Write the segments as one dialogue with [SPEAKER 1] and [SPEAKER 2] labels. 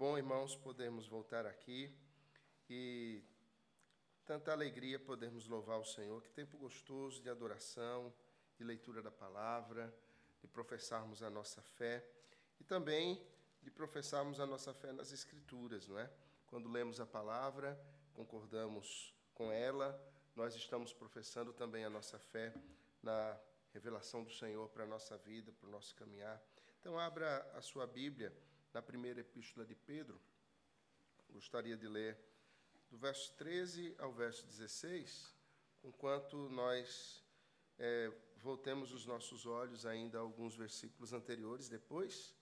[SPEAKER 1] bom, irmãos, podermos voltar aqui e tanta alegria podermos louvar o Senhor. Que tempo gostoso de adoração, de leitura da palavra, de professarmos a nossa fé e também de professarmos a nossa fé nas Escrituras, não é? Quando lemos a palavra, concordamos com ela, nós estamos professando também a nossa fé na revelação do Senhor para a nossa vida, para o nosso caminhar. Então, abra a sua Bíblia na primeira epístola de Pedro. Gostaria de ler do verso 13 ao verso 16, enquanto nós é, voltemos os nossos olhos ainda a alguns versículos anteriores depois,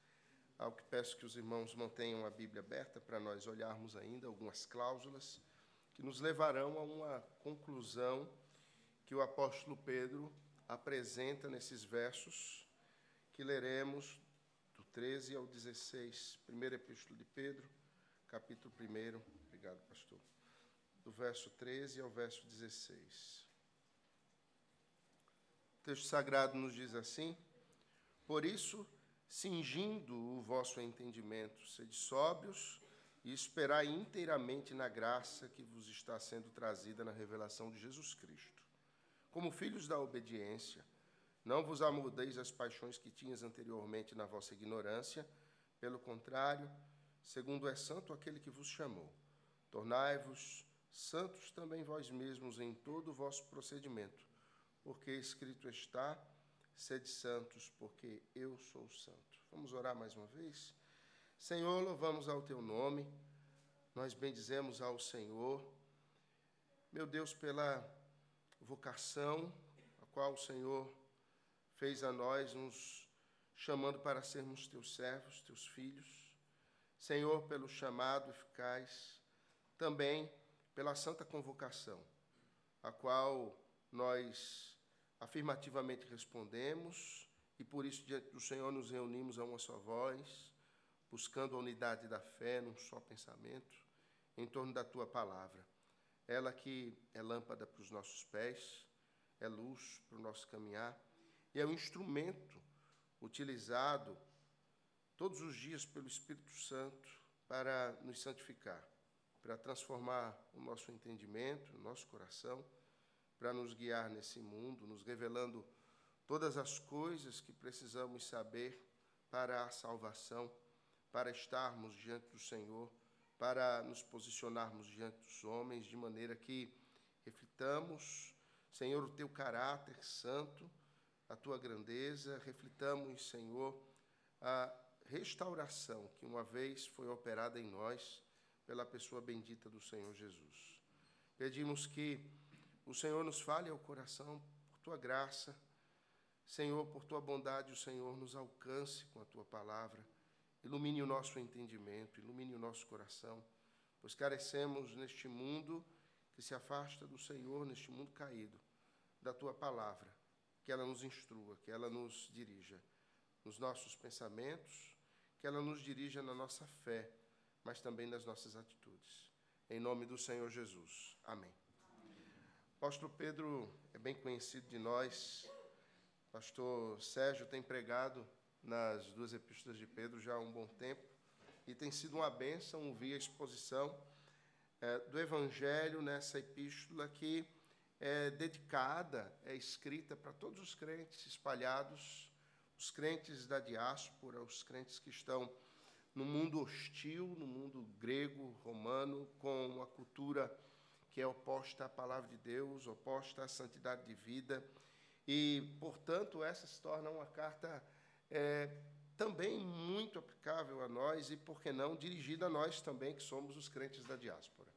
[SPEAKER 1] ao que peço que os irmãos mantenham a Bíblia aberta para nós olharmos ainda algumas cláusulas que nos levarão a uma conclusão que o apóstolo Pedro apresenta nesses versos que leremos 13 ao 16, primeira epístola de Pedro, capítulo 1. Obrigado, pastor. Do verso 13 ao verso 16. O texto sagrado nos diz assim: Por isso, cingindo o vosso entendimento, sede sóbrios e esperai inteiramente na graça que vos está sendo trazida na revelação de Jesus Cristo. Como filhos da obediência, não vos amoldeis às paixões que tinhas anteriormente na vossa ignorância, pelo contrário, segundo é santo aquele que vos chamou. Tornai-vos santos também vós mesmos em todo o vosso procedimento, porque escrito está: sede santos, porque eu sou santo. Vamos orar mais uma vez? Senhor, louvamos ao teu nome, nós bendizemos ao Senhor, meu Deus, pela vocação a qual o Senhor fez a nós, nos chamando para sermos teus servos, teus filhos. Senhor, pelo chamado eficaz, também pela santa convocação, a qual nós afirmativamente respondemos e por isso diante do Senhor nos reunimos a uma só voz, buscando a unidade da fé num só pensamento, em torno da tua palavra. Ela que é lâmpada para os nossos pés, é luz para o nosso caminhar e é um instrumento utilizado todos os dias pelo Espírito Santo para nos santificar, para transformar o nosso entendimento, o nosso coração, para nos guiar nesse mundo, nos revelando todas as coisas que precisamos saber para a salvação, para estarmos diante do Senhor, para nos posicionarmos diante dos homens, de maneira que reflitamos, Senhor, o teu caráter santo a tua grandeza, reflitamos, Senhor, a restauração que uma vez foi operada em nós pela pessoa bendita do Senhor Jesus. Pedimos que o Senhor nos fale ao coração por tua graça, Senhor, por tua bondade, o Senhor nos alcance com a tua palavra, ilumine o nosso entendimento, ilumine o nosso coração, pois carecemos neste mundo que se afasta do Senhor, neste mundo caído, da tua palavra que ela nos instrua, que ela nos dirija nos nossos pensamentos, que ela nos dirija na nossa fé, mas também nas nossas atitudes. Em nome do Senhor Jesus. Amém. Apóstolo Pedro é bem conhecido de nós. Pastor Sérgio tem pregado nas duas epístolas de Pedro já há um bom tempo e tem sido uma bênção ouvir a exposição é, do Evangelho nessa epístola que é dedicada, é escrita para todos os crentes espalhados, os crentes da diáspora, os crentes que estão no mundo hostil, no mundo grego, romano, com uma cultura que é oposta à palavra de Deus, oposta à santidade de vida. E, portanto, essa se torna uma carta é, também muito aplicável a nós e, por que não, dirigida a nós também, que somos os crentes da diáspora.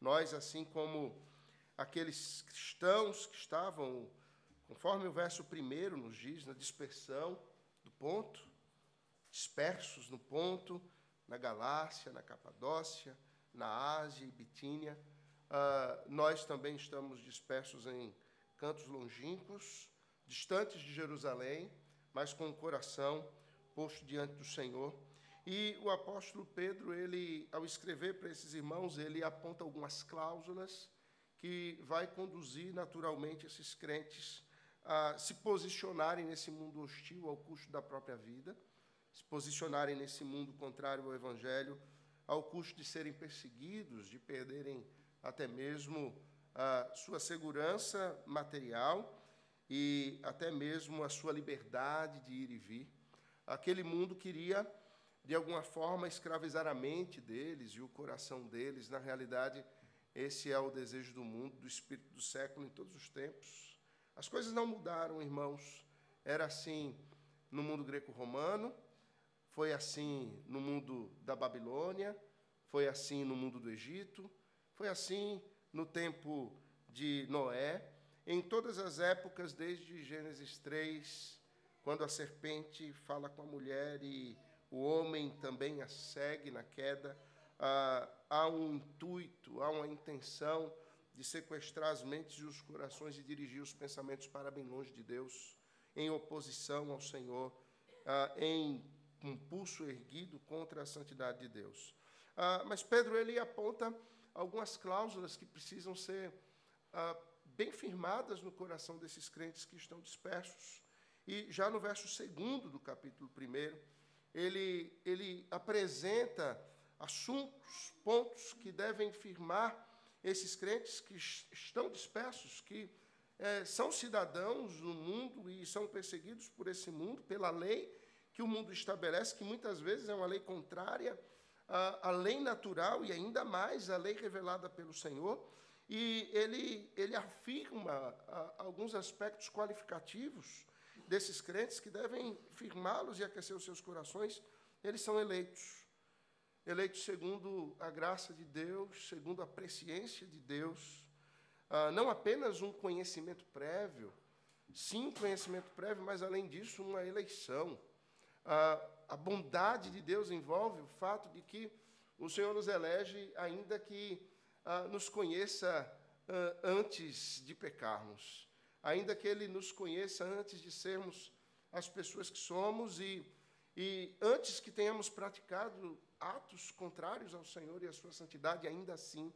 [SPEAKER 1] Nós, assim como aqueles cristãos que estavam, conforme o verso primeiro nos diz, na dispersão do ponto, dispersos no ponto, na Galácia, na Capadócia, na Ásia e Bitínia. Uh, nós também estamos dispersos em cantos longínquos, distantes de Jerusalém, mas com o coração posto diante do Senhor. E o apóstolo Pedro, ele, ao escrever para esses irmãos, ele aponta algumas cláusulas que vai conduzir naturalmente esses crentes a se posicionarem nesse mundo hostil ao custo da própria vida, se posicionarem nesse mundo contrário ao Evangelho ao custo de serem perseguidos, de perderem até mesmo a sua segurança material e até mesmo a sua liberdade de ir e vir. Aquele mundo queria, de alguma forma, escravizar a mente deles e o coração deles. Na realidade, esse é o desejo do mundo, do espírito do século em todos os tempos. As coisas não mudaram, irmãos. Era assim no mundo greco-romano, foi assim no mundo da Babilônia, foi assim no mundo do Egito, foi assim no tempo de Noé, em todas as épocas, desde Gênesis 3, quando a serpente fala com a mulher e o homem também a segue na queda, ah, há um intuito, há uma intenção de sequestrar as mentes e os corações e dirigir os pensamentos para bem longe de Deus, em oposição ao Senhor, ah, em um pulso erguido contra a santidade de Deus. Ah, mas Pedro ele aponta algumas cláusulas que precisam ser ah, bem firmadas no coração desses crentes que estão dispersos. E já no verso segundo do capítulo 1, ele, ele apresenta assuntos, pontos que devem firmar esses crentes que estão dispersos, que é, são cidadãos no mundo e são perseguidos por esse mundo, pela lei que o mundo estabelece, que muitas vezes é uma lei contrária à, à lei natural e ainda mais à lei revelada pelo Senhor. E ele, ele afirma a, alguns aspectos qualificativos desses crentes que devem firmá-los e aquecer os seus corações. Eles são eleitos. Eleitos segundo a graça de Deus, segundo a presciência de Deus. Ah, não apenas um conhecimento prévio, sim, conhecimento prévio, mas além disso, uma eleição. Ah, a bondade de Deus envolve o fato de que o Senhor nos elege, ainda que ah, nos conheça ah, antes de pecarmos, ainda que Ele nos conheça antes de sermos as pessoas que somos e, e antes que tenhamos praticado atos contrários ao Senhor e à Sua santidade, ainda assim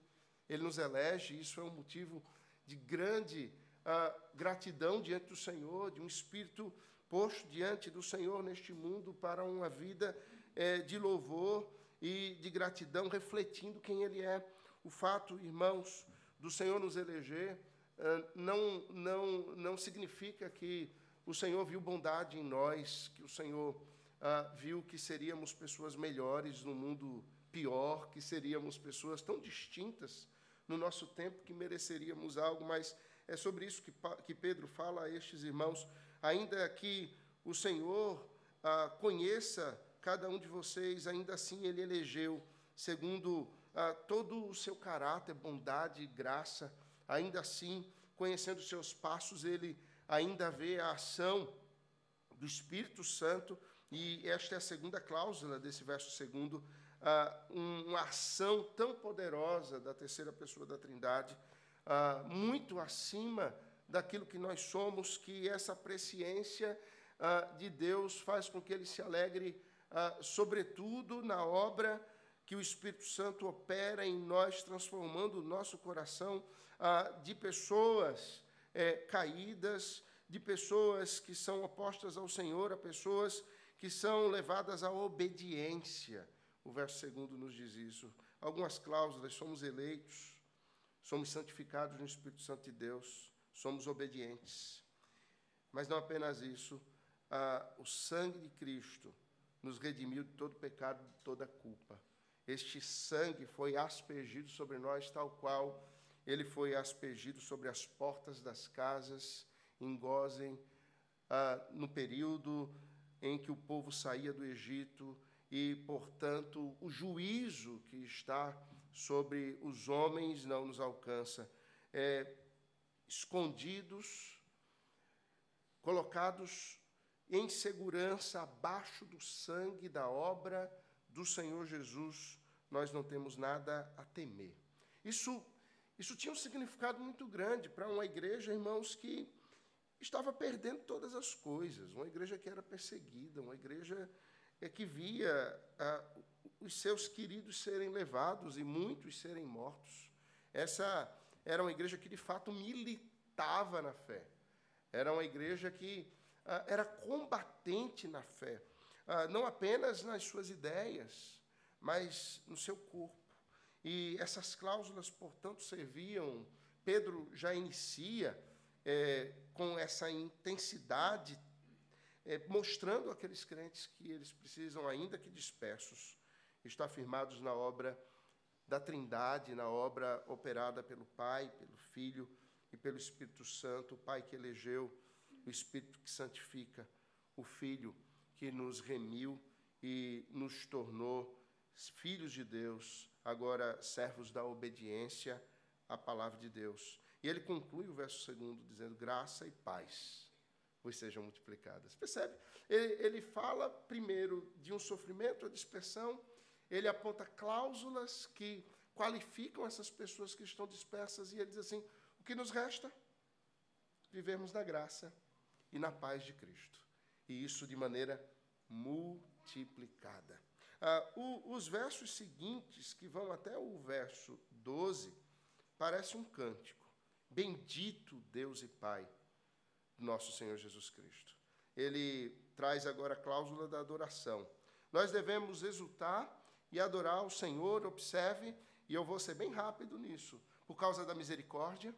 [SPEAKER 1] Ele nos elege. Isso é um motivo de grande ah, gratidão diante do Senhor, de um espírito posto diante do Senhor neste mundo para uma vida eh, de louvor e de gratidão, refletindo quem Ele é. O fato, irmãos, do Senhor nos eleger eh, não, não, não significa que o Senhor viu bondade em nós, que o Senhor ah, viu que seríamos pessoas melhores no mundo pior, que seríamos pessoas tão distintas no nosso tempo que mereceríamos algo, mas é sobre isso que, Pedro fala a estes irmãos. Ainda que o Senhor ah, conheça cada um de vocês, ainda assim Ele elegeu segundo ah, todo o seu caráter, bondade e graça, ainda assim, conhecendo seus passos, ele ainda vê a ação do Espírito Santo, e esta é a segunda cláusula desse verso segundo, ah, uma ação tão poderosa da terceira pessoa da Trindade, ah, muito acima daquilo que nós somos, que essa presciência ah, de Deus faz com que ele se alegre, sobretudo na obra que o Espírito Santo opera em nós, transformando o nosso coração de pessoas é, caídas, de pessoas que são opostas ao Senhor, a pessoas que são levadas à obediência. O verso segundo nos diz isso. Algumas cláusulas: somos eleitos, somos santificados no Espírito Santo de Deus, somos obedientes. Mas não apenas isso, ah, o sangue de Cristo nos redimiu de todo pecado, de toda culpa. Este sangue foi aspergido sobre nós, tal qual ele foi aspergido sobre as portas das casas em Gozen, ah, no período em que o povo saía do Egito, e, portanto, o juízo que está sobre os homens não nos alcança. É, escondidos, colocados em segurança abaixo do sangue da obra do Senhor Jesus, nós não temos nada a temer. Isso, isso tinha um significado muito grande para uma igreja, irmãos, que estava perdendo todas as coisas, uma igreja que era perseguida, uma igreja é, que via os seus queridos serem levados e muitos serem mortos. Essa era uma igreja que de fato militava na fé. Era uma igreja que era combatente na fé. Não apenas nas suas ideias, mas no seu corpo. E essas cláusulas, portanto, serviam. Pedro já inicia é, com essa intensidade, é, mostrando àqueles crentes que eles precisam, ainda que dispersos, estar firmados na obra da Trindade, na obra operada pelo Pai, pelo Filho e pelo Espírito Santo, o Pai que elegeu, o Espírito que santifica, o Filho que nos remiu e nos tornou filhos de Deus, agora servos da obediência à palavra de Deus. E ele conclui o verso segundo dizendo: graça e paz vos sejam multiplicadas. Percebe? Ele, ele fala primeiro de um sofrimento, a dispersão, ele aponta cláusulas que qualificam essas pessoas que estão dispersas, e ele diz assim: o que nos resta? Vivemos na graça e na paz de Cristo. E isso de maneira multiplicada. Ah, o, os versos seguintes, que vão até o verso 12, parece um cântico. Bendito Deus e Pai, nosso Senhor Jesus Cristo. Ele traz agora a cláusula da adoração. Nós devemos exultar e adorar o Senhor, observe, e eu vou ser bem rápido nisso, por causa da misericórdia,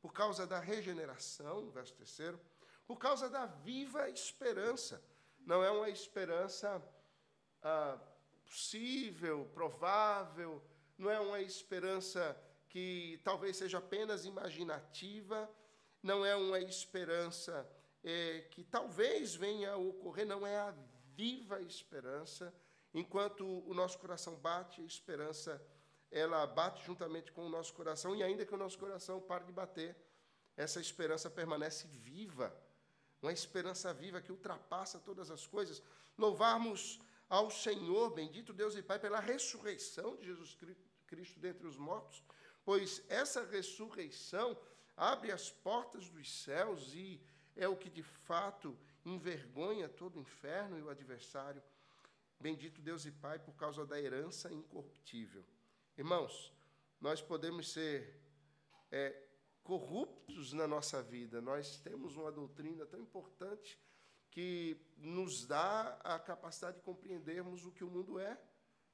[SPEAKER 1] por causa da regeneração, verso terceiro, por causa da viva esperança. Não é uma esperança ah, possível, provável, não é uma esperança que talvez seja apenas imaginativa, não é uma esperança é, que talvez venha a ocorrer, não é a viva esperança. Enquanto o nosso coração bate, a esperança ela bate juntamente com o nosso coração, e ainda que o nosso coração pare de bater, essa esperança permanece viva, uma esperança viva que ultrapassa todas as coisas. Louvarmos ao Senhor, bendito Deus e Pai, pela ressurreição de Jesus Cristo dentre os mortos, pois essa ressurreição abre as portas dos céus e é o que de fato envergonha todo o inferno e o adversário. Bendito Deus e Pai por causa da herança incorruptível. Irmãos, nós podemos ser é, corruptos na nossa vida, nós temos uma doutrina tão importante que nos dá a capacidade de compreendermos o que o mundo é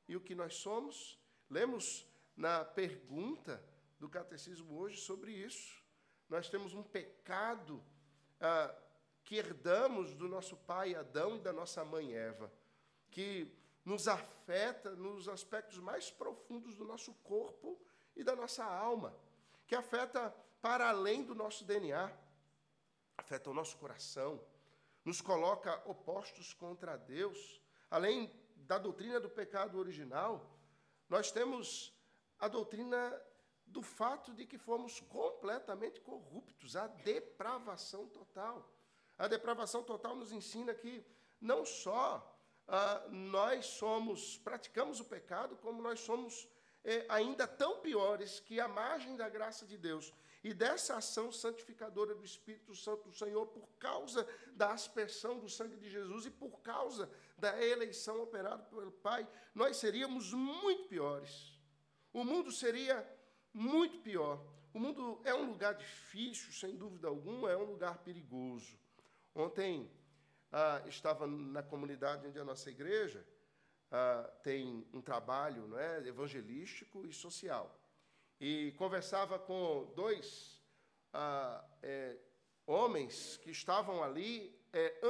[SPEAKER 1] e o que nós somos. Lemos na pergunta do catecismo hoje sobre isso. Nós temos um pecado ah, que herdamos do nosso pai Adão e da nossa mãe Eva, que nos afeta nos aspectos mais profundos do nosso corpo e da nossa alma, que afeta para além do nosso DNA, afeta o nosso coração, nos coloca opostos contra Deus. Além da doutrina do pecado original, nós temos a doutrina do fato de que fomos completamente corruptos, a depravação total. A depravação total nos ensina que não só ah, nós somos, praticamos o pecado, como nós somos eh, ainda tão piores que a margem da graça de Deus e dessa ação santificadora do Espírito Santo do Senhor, por causa da aspersão do sangue de Jesus e por causa da eleição operada pelo Pai, nós seríamos muito piores. O mundo seria muito pior. O mundo é um lugar difícil, sem dúvida alguma, é um lugar perigoso. Ontem ah, estava na comunidade onde é a nossa igreja ah, tem um trabalho não é, evangelístico e social e conversava com dois ah, é, homens que estavam ali é.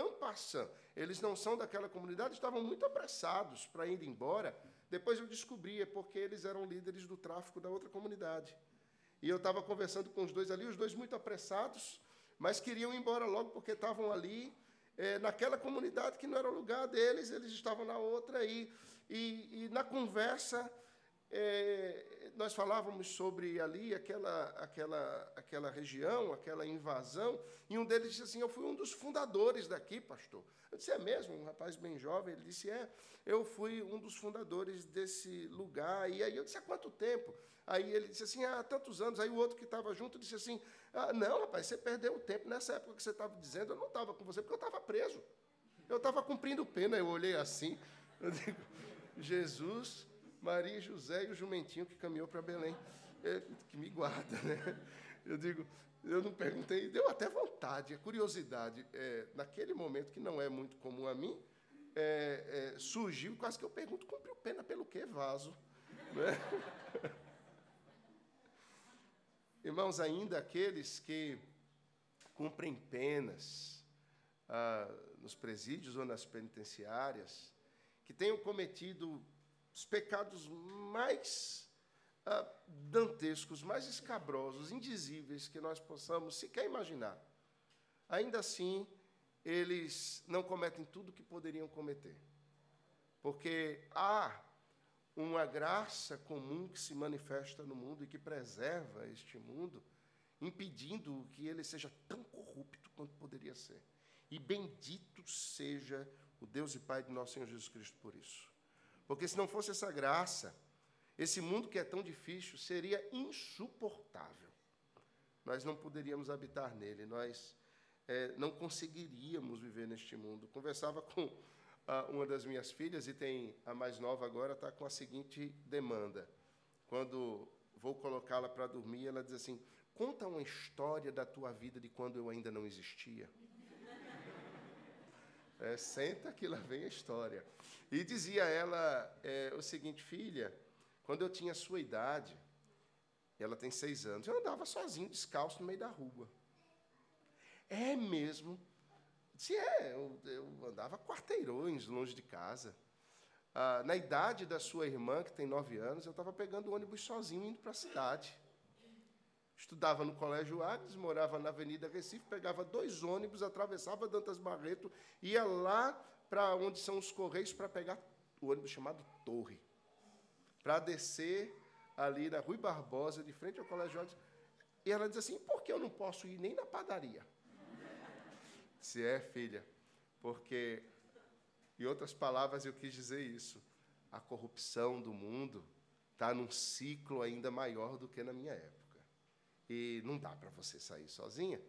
[SPEAKER 1] Eles não são daquela comunidade, estavam muito apressados para ir embora. Depois eu descobri, é porque eles eram líderes do tráfico da outra comunidade. E eu estava conversando com os dois ali, os dois muito apressados, mas queriam ir embora logo porque estavam ali é, naquela comunidade que não era o lugar deles, eles estavam na outra. E, e, e na conversa, é, nós falávamos sobre ali aquela, aquela, aquela região, aquela invasão, e um deles disse assim: Eu fui um dos fundadores daqui, pastor. Eu disse: É mesmo? Um rapaz bem jovem. Ele disse: É, eu fui um dos fundadores desse lugar. E aí eu disse: Há quanto tempo? Aí ele disse assim: Há tantos anos. Aí o outro que estava junto disse assim: ah, Não, rapaz, você perdeu o tempo. Nessa época que você estava dizendo, eu não estava com você, porque eu estava preso. Eu estava cumprindo pena. Eu olhei assim, eu digo: Jesus Maria e José e o jumentinho que caminhou para Belém, é, que me guarda, né? Eu digo, eu não perguntei, deu até vontade, a curiosidade. É, naquele momento que não é muito comum a mim, é, é, surgiu, quase que eu pergunto, cumpriu pena pelo quê, vaso? Né? Irmãos, ainda aqueles que cumprem penas ah, nos presídios ou nas penitenciárias, que tenham cometido os pecados mais ah, dantescos, mais escabrosos, indizíveis que nós possamos sequer imaginar, ainda assim, eles não cometem tudo o que poderiam cometer. Porque há uma graça comum que se manifesta no mundo e que preserva este mundo, impedindo que ele seja tão corrupto quanto poderia ser. E bendito seja o Deus e Pai de nosso Senhor Jesus Cristo por isso. Porque se não fosse essa graça, esse mundo que é tão difícil seria insuportável. Nós não poderíamos habitar nele, nós é, não conseguiríamos viver neste mundo. Conversava com ah, uma das minhas filhas, e tem a mais nova agora, está com a seguinte demanda. Quando vou colocá-la para dormir, ela diz assim: Conta uma história da tua vida de quando eu ainda não existia. É, senta que lá vem a história. E dizia ela é, o seguinte, filha, quando eu tinha sua idade, ela tem seis anos, eu andava sozinho, descalço, no meio da rua. É mesmo? Se é, eu, eu, andava quarteirões longe de casa. Ah, na idade da sua irmã, que tem nove anos, eu estava pegando o ônibus sozinho, indo para a cidade. Estudava no Colégio Agnes, morava na Avenida Recife, pegava dois ônibus, atravessava Dantas Barreto, ia lá para onde são os Correios para pegar o ônibus chamado Torre para descer ali na Rui Barbosa, de frente ao Colégio Alves. E ela diz assim: por que eu não posso ir nem na padaria? Se é, filha, porque, em outras palavras, eu quis dizer isso. A corrupção do mundo está num ciclo ainda maior do que na minha época. E não dá para você sair sozinha.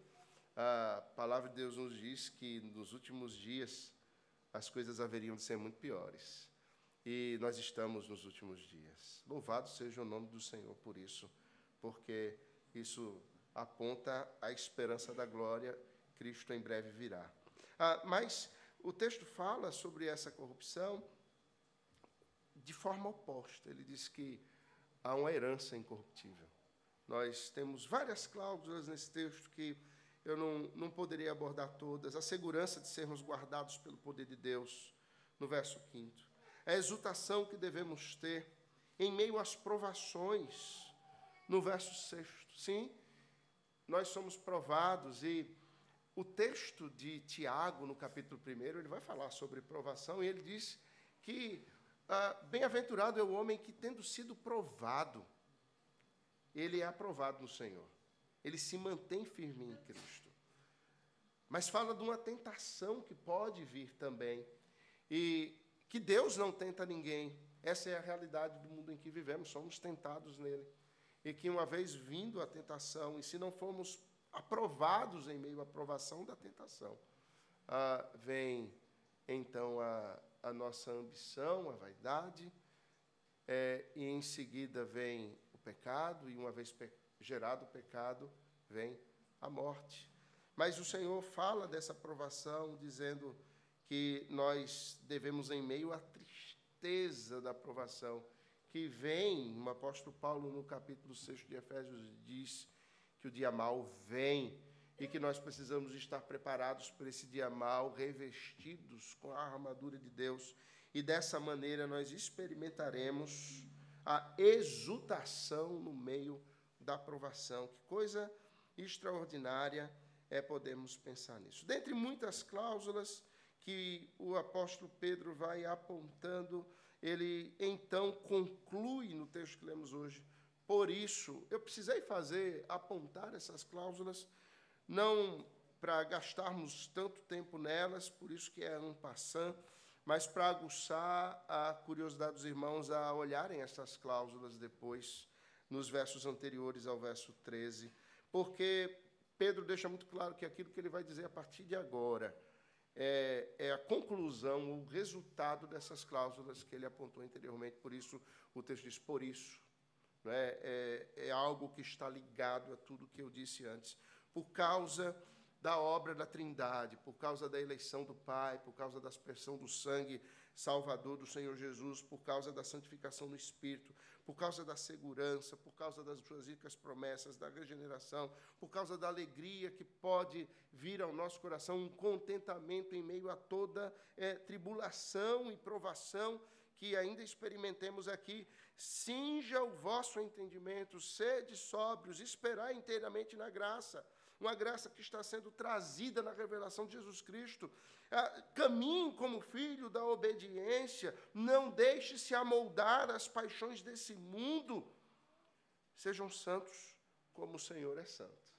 [SPEAKER 1] A palavra de Deus nos diz que nos últimos dias as coisas haveriam de ser muito piores. E nós estamos nos últimos dias. Louvado seja o nome do Senhor por isso, porque isso aponta a esperança da glória, Cristo em breve virá. Ah, mas o texto fala sobre essa corrupção de forma oposta. Ele diz que há uma herança incorruptível. Nós temos várias cláusulas nesse texto que eu não, não poderia abordar todas. A segurança de sermos guardados pelo poder de Deus, no verso 5 a exultação que devemos ter em meio às provações, no verso 6. Sim, nós somos provados e o texto de Tiago, no capítulo 1, ele vai falar sobre provação e ele diz que ah, bem-aventurado é o homem que, tendo sido provado, ele é aprovado no Senhor. Ele se mantém firme em Cristo. Mas fala de uma tentação que pode vir também. E que Deus não tenta ninguém. Essa é a realidade do mundo em que vivemos, somos tentados nele. E que, uma vez vindo a tentação, e se não formos aprovados em meio à provação da tentação, ah, vem então a, a, nossa ambição, a vaidade, é, e em seguida vem pecado, e uma vez pe gerado o pecado, vem a morte. Mas o Senhor fala dessa provação, dizendo que nós devemos, em meio à tristeza da aprovação, que vem, o apóstolo Paulo, no capítulo 6 de Efésios, diz que o dia mal vem e que nós precisamos estar preparados para esse dia mal, revestidos com a armadura de Deus, e dessa maneira nós experimentaremos a exultação no meio da aprovação. Que coisa extraordinária é podermos pensar nisso. Dentre muitas cláusulas, que o apóstolo Pedro vai apontando, ele então conclui no texto que lemos hoje. Por isso, eu precisei fazer, apontar essas cláusulas, não para gastarmos tanto tempo nelas, por isso que é um passant, mas para aguçar a curiosidade dos irmãos a olharem essas cláusulas depois, nos versos anteriores ao verso 13, porque Pedro deixa muito claro que aquilo que ele vai dizer a partir de agora é, é, a conclusão, o resultado dessas cláusulas que ele apontou anteriormente. Por isso, o texto diz: por isso. É? é, é algo que está ligado a tudo que eu disse antes. Por causa da obra da Trindade, por causa da eleição do Pai, por causa da aspersão do sangue salvador do Senhor Jesus, por causa da santificação do Espírito, por causa da segurança, por causa das suas ricas promessas, da regeneração, por causa da alegria que pode vir ao nosso coração, um contentamento em meio a toda é, tribulação e provação que ainda experimentemos aqui. Cinja o vosso entendimento, sede sóbrios, esperai inteiramente na graça uma graça que está sendo trazida na revelação de Jesus Cristo. Ah, caminhe como filho da obediência, não deixe-se amoldar às paixões desse mundo. Sejam santos como o Senhor é santo.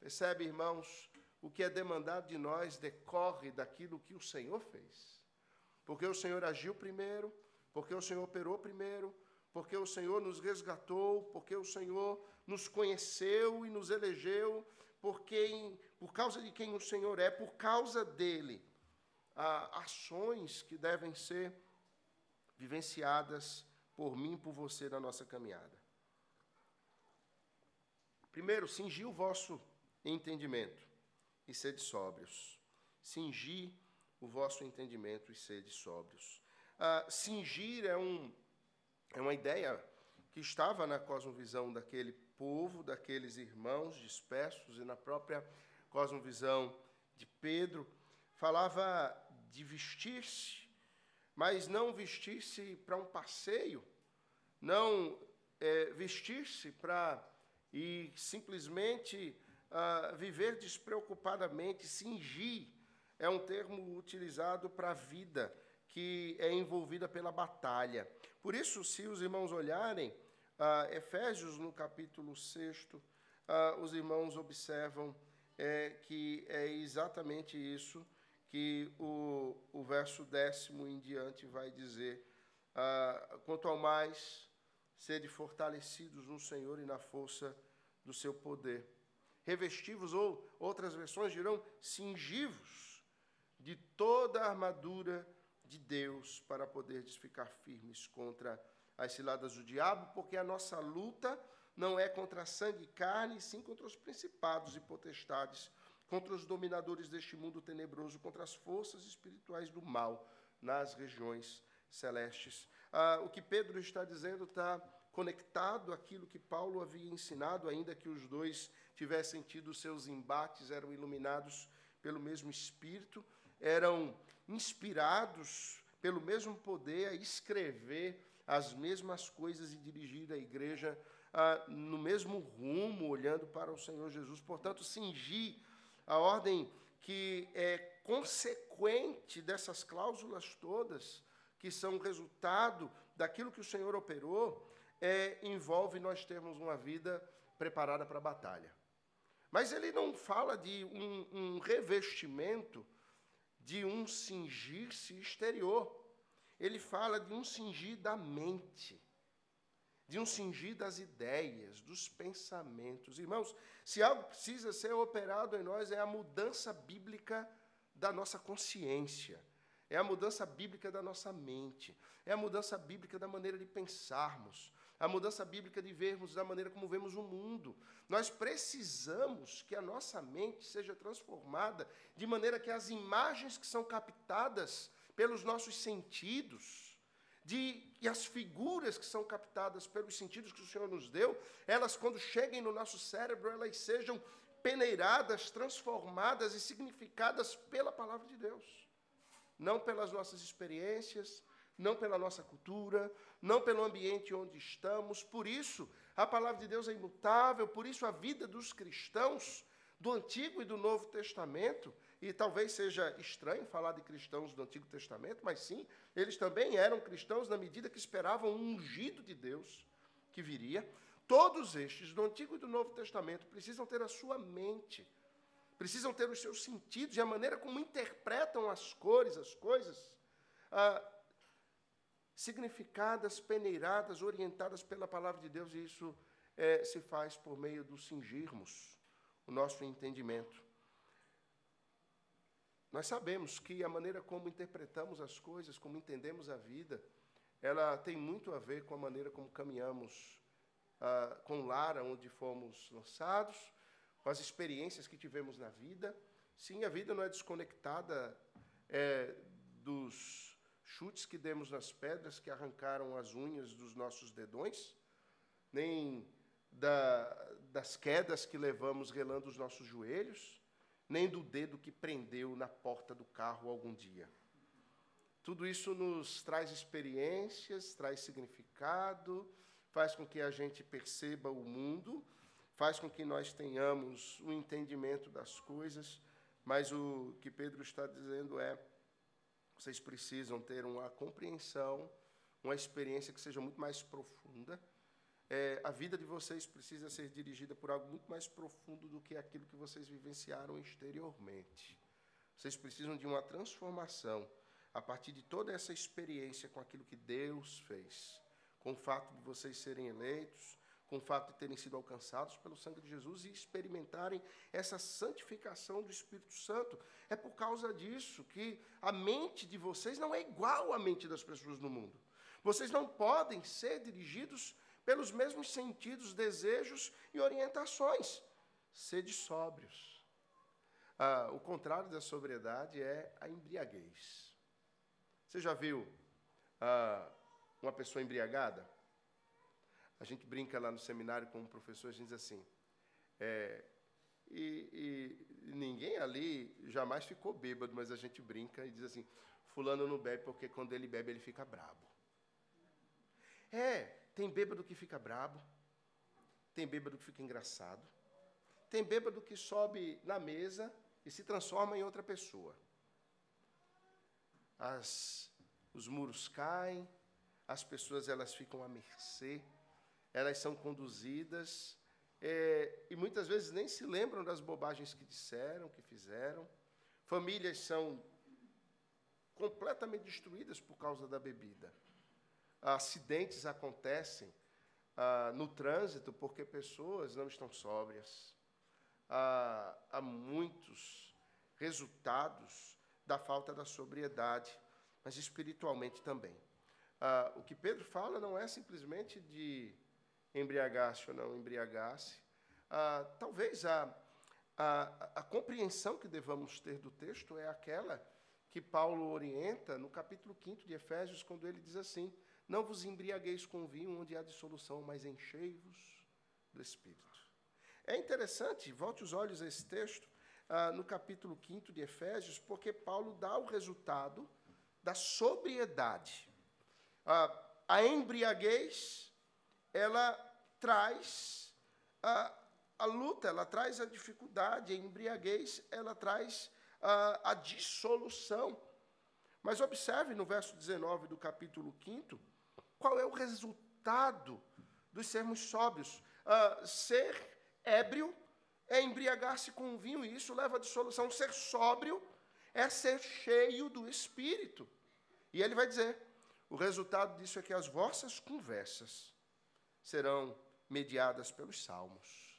[SPEAKER 1] Percebe, irmãos, o que é demandado de nós decorre daquilo que o Senhor fez. Porque o Senhor agiu primeiro, porque o Senhor operou primeiro, porque o Senhor nos resgatou, porque o Senhor nos conheceu e nos elegeu por, quem, por causa de quem o Senhor é, por causa dele, ações que devem ser vivenciadas por mim e por você na nossa caminhada. Primeiro, cingir o vosso entendimento e sede sóbrios. Cingir o vosso entendimento e sede sóbrios. Ah, cingir é, um, é uma ideia que estava na cosmovisão daquele povo, daqueles irmãos dispersos e na própria cosmovisão de Pedro, falava de vestir-se, mas não vestir-se para um passeio, não é, vestir-se para e simplesmente uh, viver despreocupadamente, cingir, é um termo utilizado para a vida que é envolvida pela batalha. Por isso, se os irmãos olharem, ah, Efésios, no capítulo 6, ah, os irmãos observam é, que é exatamente isso que o, o verso décimo em diante vai dizer. Ah, quanto ao mais, sede fortalecidos no Senhor e na força do seu poder. Revestivos, ou outras versões dirão, cingivos de toda a armadura de Deus para poder ficar firmes contra a as ciladas do diabo, porque a nossa luta não é contra sangue e carne, sim contra os principados e potestades, contra os dominadores deste mundo tenebroso, contra as forças espirituais do mal nas regiões celestes. Ah, o que Pedro está dizendo está conectado àquilo que Paulo havia ensinado, ainda que os dois tivessem tido seus embates, eram iluminados pelo mesmo Espírito, eram inspirados pelo mesmo poder a escrever as mesmas coisas e dirigir a igreja ah, no mesmo rumo, olhando para o Senhor Jesus. Portanto, cingir a ordem que é consequente dessas cláusulas todas, que são resultado daquilo que o Senhor operou, é, envolve nós termos uma vida preparada para a batalha. Mas ele não fala de um, um revestimento, de um cingir-se exterior ele fala de um cingir da mente, de um cingir das ideias, dos pensamentos. Irmãos, se algo precisa ser operado em nós, é a mudança bíblica da nossa consciência, é a mudança bíblica da nossa mente, é a mudança bíblica da maneira de pensarmos, a mudança bíblica de vermos da maneira como vemos o mundo. Nós precisamos que a nossa mente seja transformada de maneira que as imagens que são captadas pelos nossos sentidos, de, e as figuras que são captadas pelos sentidos que o Senhor nos deu, elas, quando cheguem no nosso cérebro, elas sejam peneiradas, transformadas e significadas pela palavra de Deus. Não pelas nossas experiências, não pela nossa cultura, não pelo ambiente onde estamos. Por isso, a palavra de Deus é imutável, por isso, a vida dos cristãos do Antigo e do Novo Testamento e talvez seja estranho falar de cristãos do Antigo Testamento, mas sim, eles também eram cristãos na medida que esperavam um ungido de Deus que viria. Todos estes, do Antigo e do Novo Testamento, precisam ter a sua mente, precisam ter os seus sentidos e a maneira como interpretam as cores, as coisas, ah, significadas, peneiradas, orientadas pela palavra de Deus, e isso é, se faz por meio do cingirmos o nosso entendimento. Nós sabemos que a maneira como interpretamos as coisas, como entendemos a vida, ela tem muito a ver com a maneira como caminhamos ah, com o lar onde fomos lançados, com as experiências que tivemos na vida, Sim, a vida não é desconectada é, dos chutes que demos nas pedras que arrancaram as unhas dos nossos dedões, nem da, das quedas que levamos relando os nossos joelhos, nem do dedo que prendeu na porta do carro algum dia. Tudo isso nos traz experiências, traz significado, faz com que a gente perceba o mundo, faz com que nós tenhamos um entendimento das coisas, mas o que Pedro está dizendo é: vocês precisam ter uma compreensão, uma experiência que seja muito mais profunda. É, a vida de vocês precisa ser dirigida por algo muito mais profundo do que aquilo que vocês vivenciaram exteriormente. Vocês precisam de uma transformação a partir de toda essa experiência com aquilo que Deus fez, com o fato de vocês serem eleitos, com o fato de terem sido alcançados pelo sangue de Jesus e experimentarem essa santificação do Espírito Santo. É por causa disso que a mente de vocês não é igual à mente das pessoas no mundo. Vocês não podem ser dirigidos pelos mesmos sentidos, desejos e orientações. Sede sóbrios. Ah, o contrário da sobriedade é a embriaguez. Você já viu ah, uma pessoa embriagada? A gente brinca lá no seminário com um professor, a gente diz assim, é, e, e, ninguém ali jamais ficou bêbado, mas a gente brinca e diz assim, fulano não bebe porque quando ele bebe ele fica brabo. É, tem bêbado que fica brabo, tem bêbado que fica engraçado, tem bêbado que sobe na mesa e se transforma em outra pessoa as, os muros caem, as pessoas elas ficam à mercê, elas são conduzidas é, e muitas vezes nem se lembram das bobagens que disseram, que fizeram. Famílias são completamente destruídas por causa da bebida. Acidentes acontecem ah, no trânsito porque pessoas não estão sóbrias. Ah, há muitos resultados da falta da sobriedade, mas espiritualmente também. Ah, o que Pedro fala não é simplesmente de embriagar-se ou não embriagar-se. Ah, talvez a, a, a compreensão que devamos ter do texto é aquela que Paulo orienta no capítulo 5 de Efésios, quando ele diz assim: Não vos embriagueis com vinho onde há dissolução, mas enchei-vos do Espírito. É interessante, volte os olhos a esse texto, ah, no capítulo 5 de Efésios, porque Paulo dá o resultado da sobriedade. Ah, a embriaguez, ela traz a, a luta, ela traz a dificuldade, a embriaguez, ela traz a, a dissolução. Mas observe no verso 19 do capítulo 5 qual é o resultado dos sermos sóbrios. Uh, ser ébrio é embriagar-se com vinho, e isso leva à dissolução. Ser sóbrio é ser cheio do Espírito. E ele vai dizer: o resultado disso é que as vossas conversas serão mediadas pelos salmos.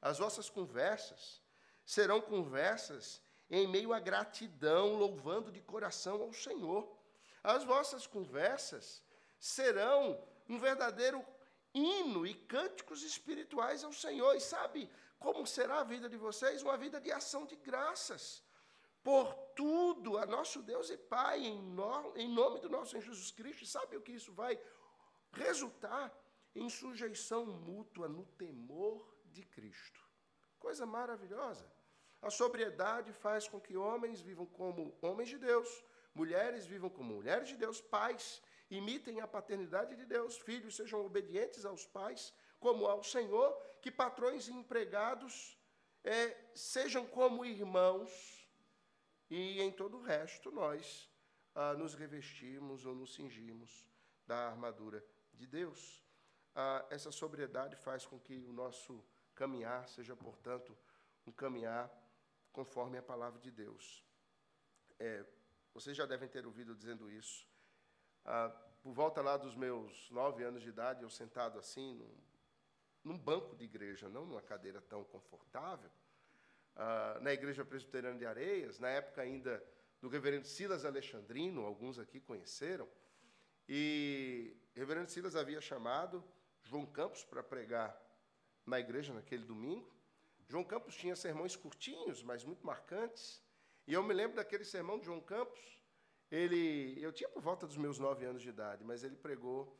[SPEAKER 1] As vossas conversas serão conversas em meio à gratidão, louvando de coração ao Senhor. As vossas conversas serão um verdadeiro hino e cânticos espirituais ao Senhor. E sabe, como será a vida de vocês? Uma vida de ação de graças. Por tudo, a nosso Deus e Pai, em, no, em nome do nosso Senhor Jesus Cristo. Sabe o que isso vai resultar? Em sujeição mútua no temor de Cristo. Coisa maravilhosa. A sobriedade faz com que homens vivam como homens de Deus, mulheres vivam como mulheres de Deus, pais imitem a paternidade de Deus, filhos sejam obedientes aos pais, como ao Senhor, que patrões e empregados é, sejam como irmãos, e em todo o resto nós ah, nos revestimos ou nos cingimos da armadura de Deus. Ah, essa sobriedade faz com que o nosso caminhar seja, portanto, um caminhar conforme a palavra de Deus. É, vocês já devem ter ouvido dizendo isso. Ah, por volta lá dos meus nove anos de idade, eu sentado assim, num num banco de igreja, não numa cadeira tão confortável, ah, na Igreja Presbiteriana de Areias, na época ainda do reverendo Silas Alexandrino, alguns aqui conheceram, e o reverendo Silas havia chamado João Campos para pregar na igreja naquele domingo. João Campos tinha sermões curtinhos, mas muito marcantes. E eu me lembro daquele sermão de João Campos. Ele, eu tinha por volta dos meus nove anos de idade, mas ele pregou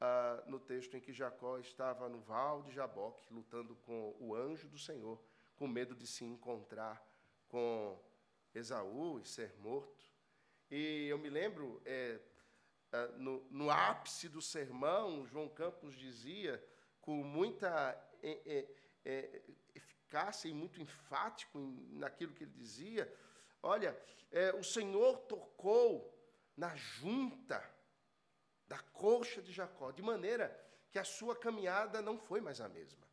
[SPEAKER 1] ah, no texto em que Jacó estava no val de Jaboque, lutando com o anjo do Senhor, com medo de se encontrar com Esaú e ser morto. E eu me lembro, é, ah, no, no, ápice do sermão, João Campos dizia, com muita é, é, é eficácia e muito enfático naquilo que ele dizia: olha, é, o Senhor tocou na junta da coxa de Jacó, de maneira que a sua caminhada não foi mais a mesma.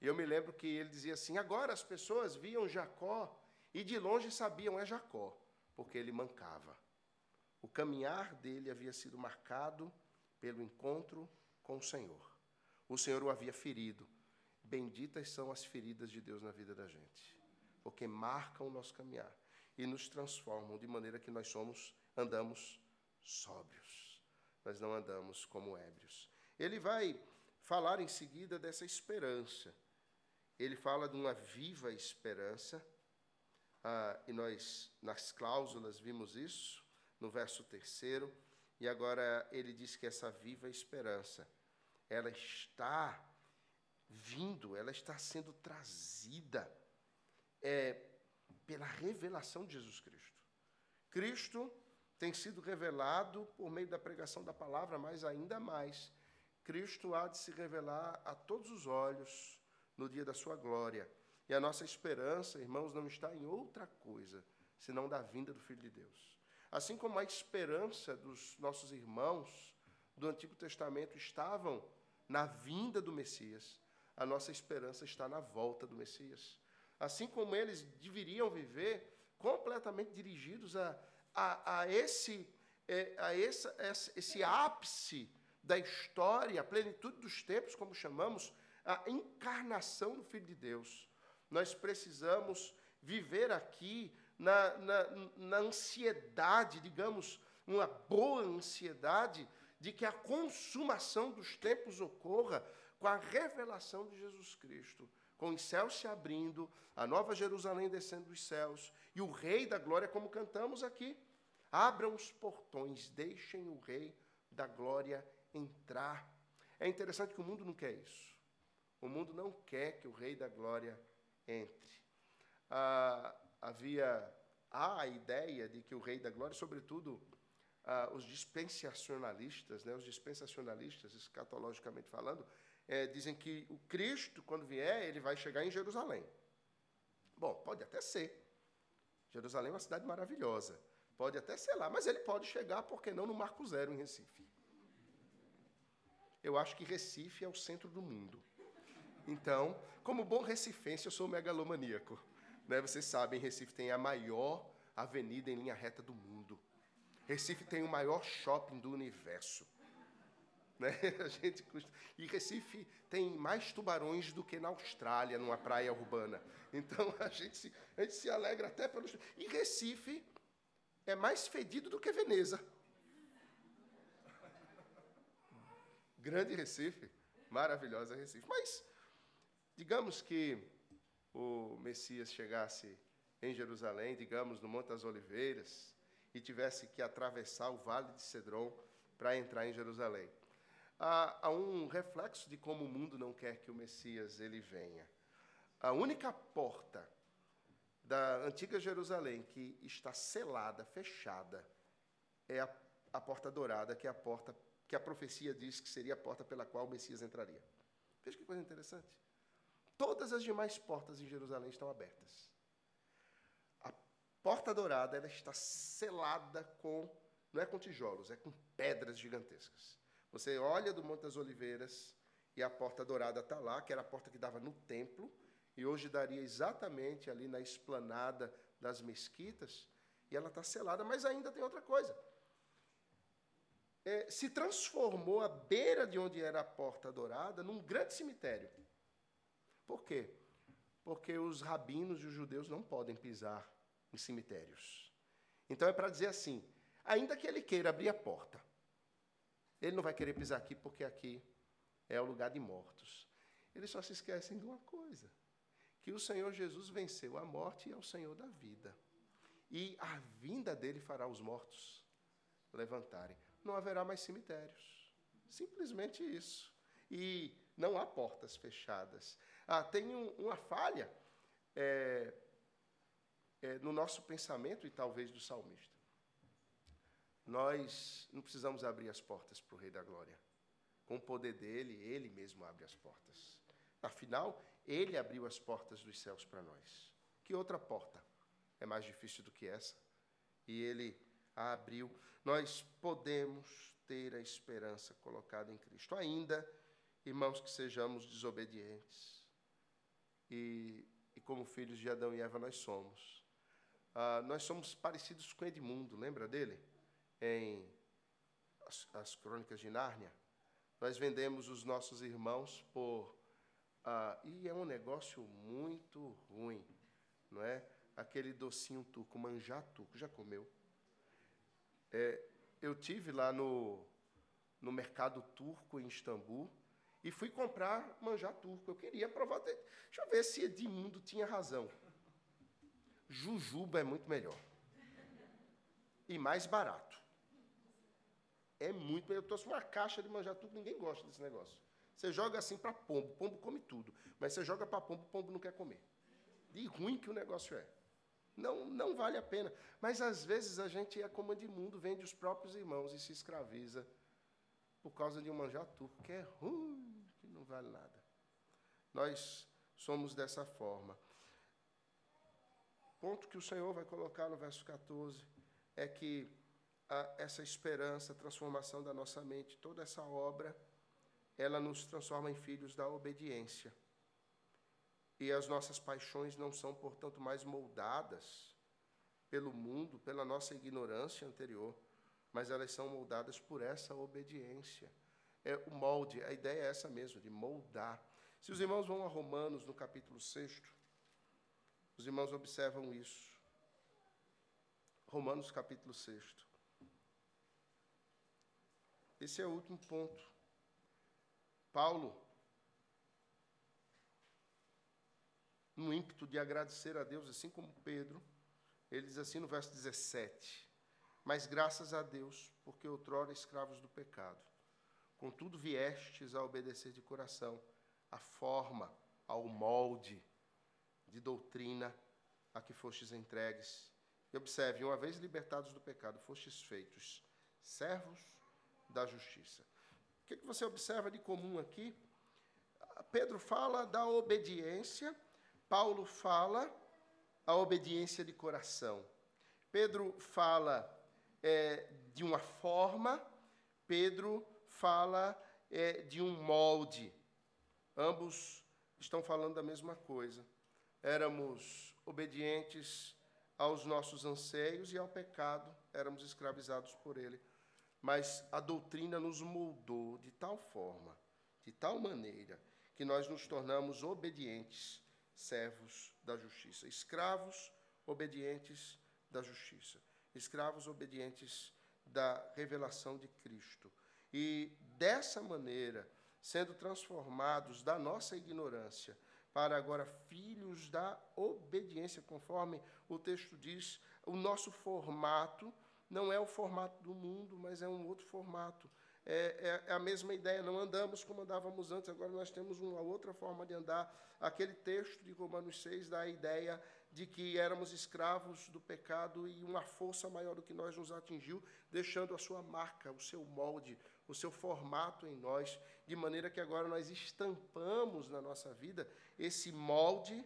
[SPEAKER 1] E eu me lembro que ele dizia assim: agora as pessoas viam Jacó e de longe sabiam é Jacó, porque ele mancava. O caminhar dele havia sido marcado pelo encontro com o Senhor. O Senhor o havia ferido. Benditas são as feridas de Deus na vida da gente, porque marcam o nosso caminhar e nos transformam de maneira que nós somos, andamos sóbrios mas não andamos como ébrios. Ele vai falar em seguida dessa esperança. Ele fala de uma viva esperança, ah, e nós, nas cláusulas, vimos isso, no verso terceiro, e agora ele diz que essa viva esperança, ela está vindo, ela está sendo trazida é, pela revelação de Jesus Cristo. Cristo tem sido revelado por meio da pregação da palavra, mas ainda mais, Cristo há de se revelar a todos os olhos no dia da sua glória. E a nossa esperança, irmãos, não está em outra coisa, senão da vinda do Filho de Deus. Assim como a esperança dos nossos irmãos do Antigo Testamento estavam na vinda do Messias, a nossa esperança está na volta do Messias. Assim como eles deveriam viver completamente dirigidos a, a, a esse, é, a esse, ápice da história, a plenitude dos tempos, como chamamos, a encarnação do Filho de Deus. Nós precisamos viver aqui na, na, na ansiedade, digamos, uma boa ansiedade de que a consumação dos tempos ocorra com a revelação de Jesus Cristo, com os céus se abrindo, a nova Jerusalém descendo dos céus e o Rei da Glória, como cantamos aqui. Abram os portões, deixem o Rei da Glória entrar. É interessante que o mundo não quer isso. O mundo não quer que o Rei da Glória entre. Ah, havia a ideia de que o Rei da Glória, sobretudo ah, os dispensacionalistas, né, os dispensacionalistas, escatologicamente falando, é, dizem que o Cristo, quando vier, ele vai chegar em Jerusalém. Bom, pode até ser. Jerusalém é uma cidade maravilhosa. Pode até ser lá, mas ele pode chegar, por que não, no Marco Zero, em Recife. Eu acho que Recife é o centro do mundo. Então, como bom recifense, eu sou megalomaníaco. Né? Vocês sabem, Recife tem a maior avenida em linha reta do mundo. Recife tem o maior shopping do universo. Né? A gente custa... E Recife tem mais tubarões do que na Austrália, numa praia urbana. Então a gente se, a gente se alegra até pelos. E Recife é mais fedido do que Veneza. Grande Recife, maravilhosa Recife. Mas, digamos que o Messias chegasse em Jerusalém, digamos, no Monte das Oliveiras, e tivesse que atravessar o Vale de Cedron para entrar em Jerusalém. Há, há, um reflexo de como o mundo não quer que o Messias ele venha. A única porta da antiga Jerusalém, que está selada, fechada, é a, a porta dourada, que é a porta que a profecia diz que seria a porta pela qual o Messias entraria. Veja que coisa interessante. Todas as demais portas em Jerusalém estão abertas. A porta dourada ela está selada com, não é com tijolos, é com pedras gigantescas. Você olha do Monte das Oliveiras e a porta dourada está lá, que era a porta que dava no templo, e hoje daria exatamente ali na esplanada das mesquitas, e ela está selada, mas ainda tem outra coisa. É, se transformou a beira de onde era a porta dourada num grande cemitério. Por quê? Porque os rabinos e os judeus não podem pisar em cemitérios. Então é para dizer assim: ainda que ele queira abrir a porta, ele não vai querer pisar aqui porque aqui é o lugar de mortos. Eles só se esquecem de uma coisa: que o Senhor Jesus venceu a morte e é o Senhor da vida. E a vinda dele fará os mortos levantarem. Não haverá mais cemitérios. Simplesmente isso. E não há portas fechadas. Ah, tem um, uma falha é, é, no nosso pensamento e talvez do salmista. Nós não precisamos abrir as portas para o Rei da Glória. Com o poder dele, ele mesmo abre as portas. Afinal, ele abriu as portas dos céus para nós. Que outra porta é mais difícil do que essa? E ele a abriu. Nós podemos ter a esperança colocada em Cristo. Ainda, irmãos, que sejamos desobedientes. E, e como filhos de Adão e Eva, nós somos. Ah, nós somos parecidos com Edmundo, lembra dele? Em as, as Crônicas de Nárnia. Nós vendemos os nossos irmãos por. Ah, e é um negócio muito ruim, não é? Aquele docinho turco, manjá turco, já comeu? É, eu tive lá no, no mercado turco em Istambul e fui comprar manjá turco. Eu queria provar. Deixa eu ver se Edmundo tinha razão. Jujuba é muito melhor. E mais barato. É muito. Eu trouxe uma caixa de manjar tudo, ninguém gosta desse negócio. Você joga assim para pombo, pombo come tudo. Mas você joga para pombo, pombo não quer comer. De ruim que o negócio é. Não, não vale a pena. Mas às vezes a gente é como de mundo, vende os próprios irmãos e se escraviza por causa de um manjar turco, que é ruim, que não vale nada. Nós somos dessa forma. Ponto que o Senhor vai colocar no verso 14 é que a, essa esperança, a transformação da nossa mente, toda essa obra, ela nos transforma em filhos da obediência. E as nossas paixões não são, portanto, mais moldadas pelo mundo, pela nossa ignorância anterior, mas elas são moldadas por essa obediência. É o molde, a ideia é essa mesmo, de moldar. Se os irmãos vão a Romanos, no capítulo 6, os irmãos observam isso. Romanos, capítulo 6. Esse é o último ponto. Paulo, no ímpeto de agradecer a Deus, assim como Pedro, ele diz assim no verso 17: Mas graças a Deus, porque outrora escravos do pecado, contudo viestes a obedecer de coração a forma, ao molde de doutrina a que fostes entregues. E observe, uma vez libertados do pecado, fostes feitos servos da justiça. O que, você observa de comum aqui? Pedro fala da obediência, Paulo fala a obediência de coração. Pedro fala é, de uma forma, Pedro fala é, de um molde. Ambos estão falando da mesma coisa. Éramos obedientes aos nossos anseios e ao pecado, éramos escravizados por ele mas a doutrina nos moldou de tal forma, de tal maneira, que nós nos tornamos obedientes, servos da justiça, escravos obedientes da justiça, escravos obedientes da revelação de Cristo. E dessa maneira, sendo transformados da nossa ignorância para agora filhos da obediência, conforme o texto diz, o nosso formato não é o formato do mundo, mas é um outro formato. É, é, é, a mesma ideia, não andamos como andávamos antes, agora nós temos uma outra forma de andar. Aquele texto de Romanos 6 dá a ideia de que éramos escravos do pecado e uma força maior do que nós nos atingiu, deixando a sua marca, o seu molde, o seu formato em nós, de maneira que agora nós estampamos na nossa vida esse molde,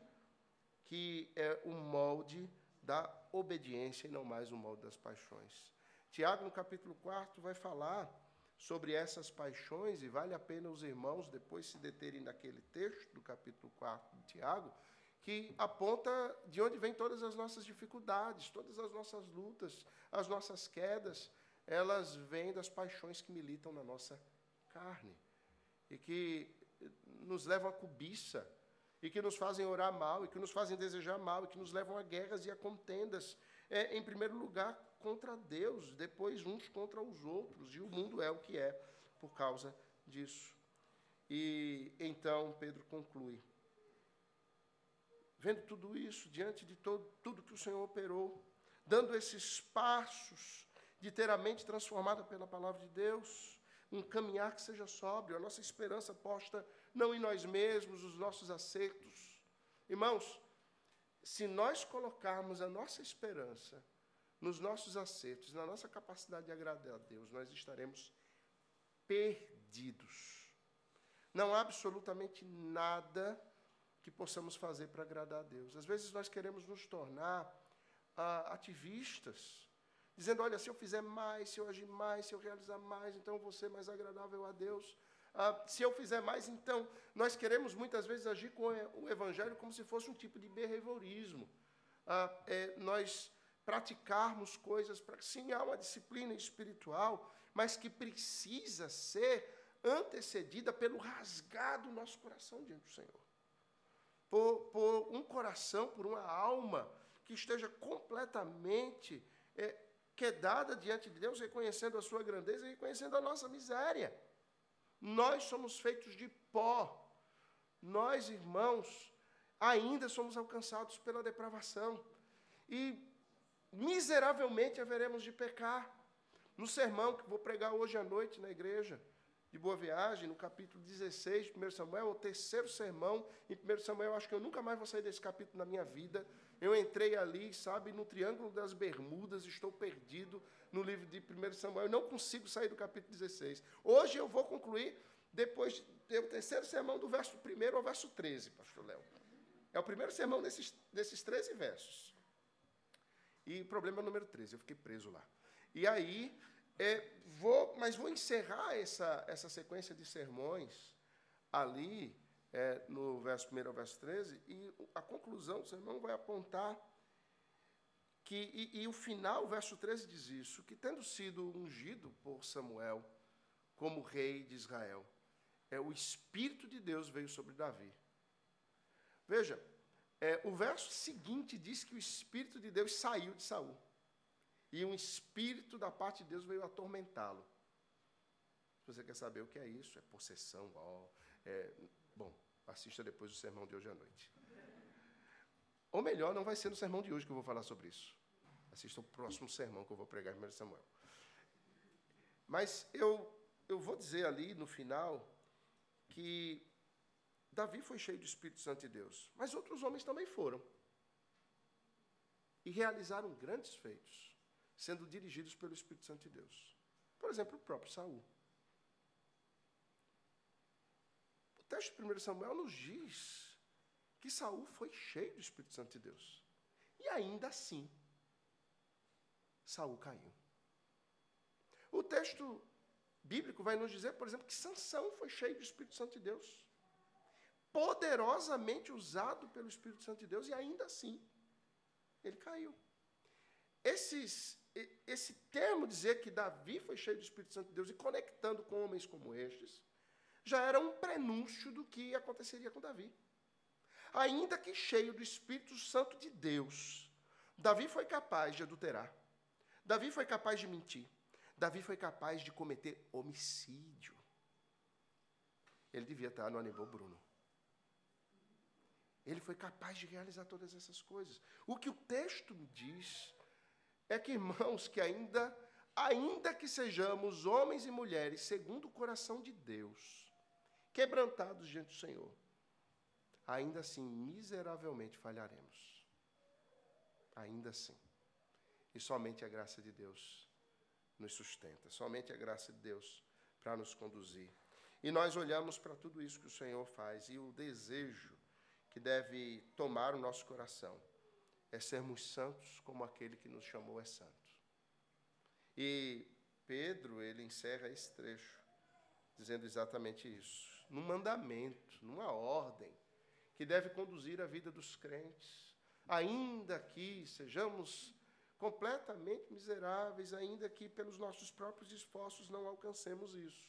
[SPEAKER 1] que é o molde da obediência e não mais o molde das paixões. Tiago, no capítulo 4, vai falar sobre essas paixões, e vale a pena os irmãos depois se deterem naquele texto do capítulo 4 de Tiago, que aponta de onde vêm todas as nossas dificuldades, todas as nossas lutas, as nossas quedas, elas vêm das paixões que militam na nossa carne e que nos levam à cobiça, e que nos fazem orar mal, e que nos fazem desejar mal, e que nos levam a guerras e a contendas. É, em primeiro lugar, contra Deus, depois uns contra os outros, e o mundo é o que é por causa disso. E então Pedro conclui, vendo tudo isso, diante de todo, tudo que o Senhor operou, dando esses passos de ter a mente transformada pela palavra de Deus, um caminhar que seja sóbrio, a nossa esperança posta não em nós mesmos, os nossos acertos. Irmãos, se nós colocarmos a nossa esperança nos nossos acertos, na nossa capacidade de agradar a Deus, nós estaremos perdidos. Não há absolutamente nada que possamos fazer para agradar a Deus. Às vezes nós queremos nos tornar ah, ativistas, dizendo: olha, se eu fizer mais, se eu agir mais, se eu realizar mais, então eu vou ser mais agradável a Deus. Ah, se eu fizer mais, então. Nós queremos muitas vezes agir com o Evangelho como se fosse um tipo de behaviorismo. Ah, é, nós praticarmos coisas para. Sim, há uma disciplina espiritual, mas que precisa ser antecedida pelo rasgar do nosso coração diante do Senhor. Por, por um coração, por uma alma que esteja completamente é, quedada diante de Deus, reconhecendo a sua grandeza e reconhecendo a nossa miséria. Nós somos feitos de pó. Nós, irmãos, ainda somos alcançados pela depravação. E miseravelmente haveremos de pecar. No sermão que vou pregar hoje à noite na igreja de Boa Viagem, no capítulo 16 de 1 Samuel, o terceiro sermão em 1 Samuel, acho que eu nunca mais vou sair desse capítulo na minha vida. Eu entrei ali, sabe, no Triângulo das Bermudas, estou perdido no livro de 1 Samuel, eu não consigo sair do capítulo 16. Hoje eu vou concluir depois de ter o terceiro sermão do verso 1 ao verso 13, pastor Léo. É o primeiro sermão desses, desses 13 versos. E problema é número 13, eu fiquei preso lá. E aí, é, vou, mas vou encerrar essa, essa sequência de sermões ali, é, no verso 1 ao verso 13, e a conclusão do sermão vai apontar que, e, e, o final, o verso 13 diz isso, que tendo sido ungido por Samuel como rei de Israel, é, o Espírito de Deus veio sobre Davi. Veja, é, o verso seguinte diz que o Espírito de Deus saiu de Saul. E um espírito da parte de Deus veio atormentá-lo. Se você quer saber o que é isso, é possessão. Ó, é, bom, assista depois o sermão de hoje à noite. Ou melhor, não vai ser no sermão de hoje que eu vou falar sobre isso. Assista o próximo sermão que eu vou pregar em 1 Samuel. Mas eu, eu vou dizer ali no final que Davi foi cheio do Espírito Santo de Deus, mas outros homens também foram. E realizaram grandes feitos, sendo dirigidos pelo Espírito Santo de Deus. Por exemplo, o próprio Saul. O texto de 1 Samuel nos diz que Saul foi cheio do Espírito Santo de Deus. E ainda assim, Saul caiu. O texto bíblico vai nos dizer, por exemplo, que Sansão foi cheio do Espírito Santo de Deus poderosamente usado pelo Espírito Santo de Deus e ainda assim ele caiu. Esses, esse termo dizer que Davi foi cheio do Espírito Santo de Deus e conectando com homens como estes, já era um prenúncio do que aconteceria com Davi. Ainda que cheio do Espírito Santo de Deus, Davi foi capaz de adulterar. Davi foi capaz de mentir. Davi foi capaz de cometer homicídio. Ele devia estar no Aníbal Bruno. Ele foi capaz de realizar todas essas coisas. O que o texto diz é que, irmãos, que ainda, ainda que sejamos homens e mulheres segundo o coração de Deus, quebrantados diante do Senhor, ainda assim miseravelmente falharemos. Ainda assim. E somente a graça de Deus nos sustenta, somente a graça de Deus para nos conduzir. E nós olhamos para tudo isso que o Senhor faz e o desejo que deve tomar o nosso coração é sermos santos como aquele que nos chamou é santo. E Pedro, ele encerra esse trecho dizendo exatamente isso, num mandamento, numa ordem que deve conduzir a vida dos crentes, ainda que sejamos completamente miseráveis, ainda que pelos nossos próprios esforços não alcancemos isso.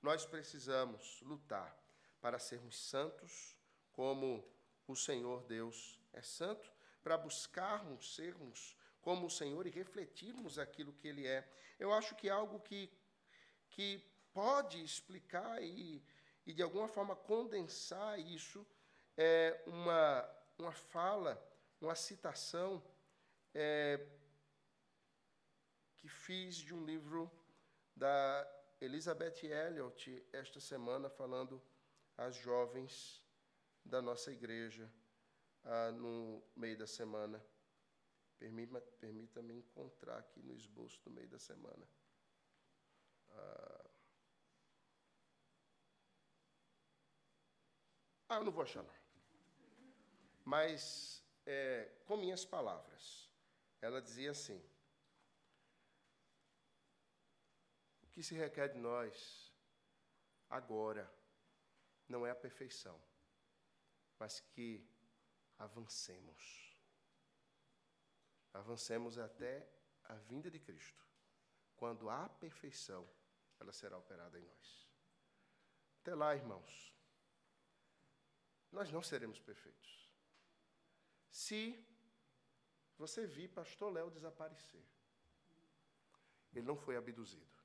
[SPEAKER 1] Nós precisamos lutar para sermos santos, como o Senhor Deus é santo, para buscarmos sermos como o Senhor e refletirmos aquilo que Ele é. Eu acho que é algo que, que pode explicar e, e, de alguma forma, condensar isso é uma, uma fala, uma citação é, que fiz de um livro da Elizabeth Elliot esta semana, falando às jovens da nossa igreja ah, no meio da semana. Permita-me permita encontrar aqui no esboço do meio da semana. Ah, ah eu não vou achar, não. Mas, é, com minhas palavras, ela dizia assim: O que se requer de nós agora não é a perfeição, mas que avancemos avancemos até a vinda de Cristo, quando a perfeição ela será operada em nós. Até lá, irmãos, nós não seremos perfeitos. Se você vir pastor Léo desaparecer, ele não foi abduzido.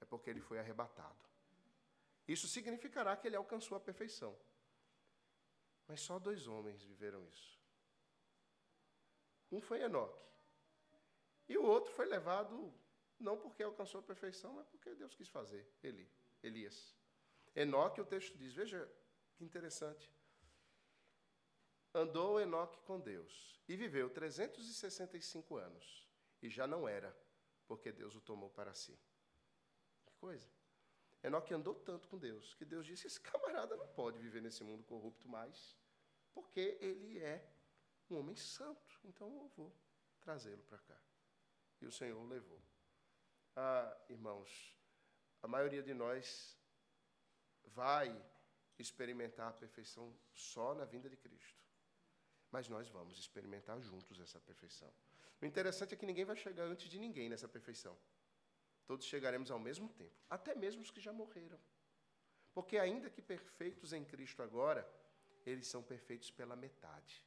[SPEAKER 1] É porque ele foi arrebatado. Isso significará que ele alcançou a perfeição. Mas só dois homens viveram isso. Um foi Enoque. E o outro foi levado, não porque alcançou a perfeição, mas porque Deus quis fazer, Eli, Elias. Enoque, o texto diz, veja que interessante. Andou Enoque com Deus e viveu 365 anos. E já não era, porque Deus o tomou para si. Que coisa. Enoque andou tanto com Deus que Deus disse: esse camarada não pode viver nesse mundo corrupto mais, porque ele é um homem santo, então eu vou trazê-lo para cá. E o Senhor o levou. Ah, irmãos, a maioria de nós vai experimentar a perfeição só na vinda de Cristo. Mas nós vamos experimentar juntos essa perfeição. O interessante é que ninguém vai chegar antes de ninguém nessa perfeição. Todos chegaremos ao mesmo tempo, até mesmo os que já morreram. Porque, ainda que perfeitos em Cristo agora, eles são perfeitos pela metade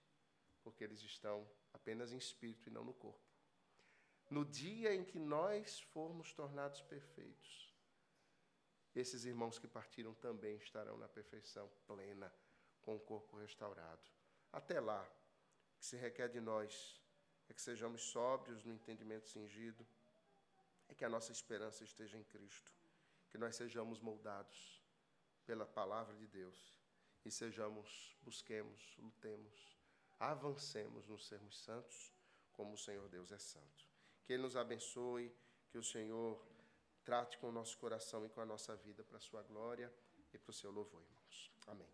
[SPEAKER 1] porque eles estão apenas em espírito e não no corpo. No dia em que nós formos tornados perfeitos, esses irmãos que partiram também estarão na perfeição plena, com o corpo restaurado. Até lá, o que se requer de nós é que sejamos sóbrios no entendimento cingido, é que a nossa esperança esteja em Cristo, que nós sejamos moldados pela palavra de Deus e sejamos, busquemos, lutemos avancemos no sermos santos, como o Senhor Deus é santo. Que Ele nos abençoe, que o Senhor trate com o nosso coração e com a nossa vida para a sua glória e para o seu louvor, irmãos. Amém.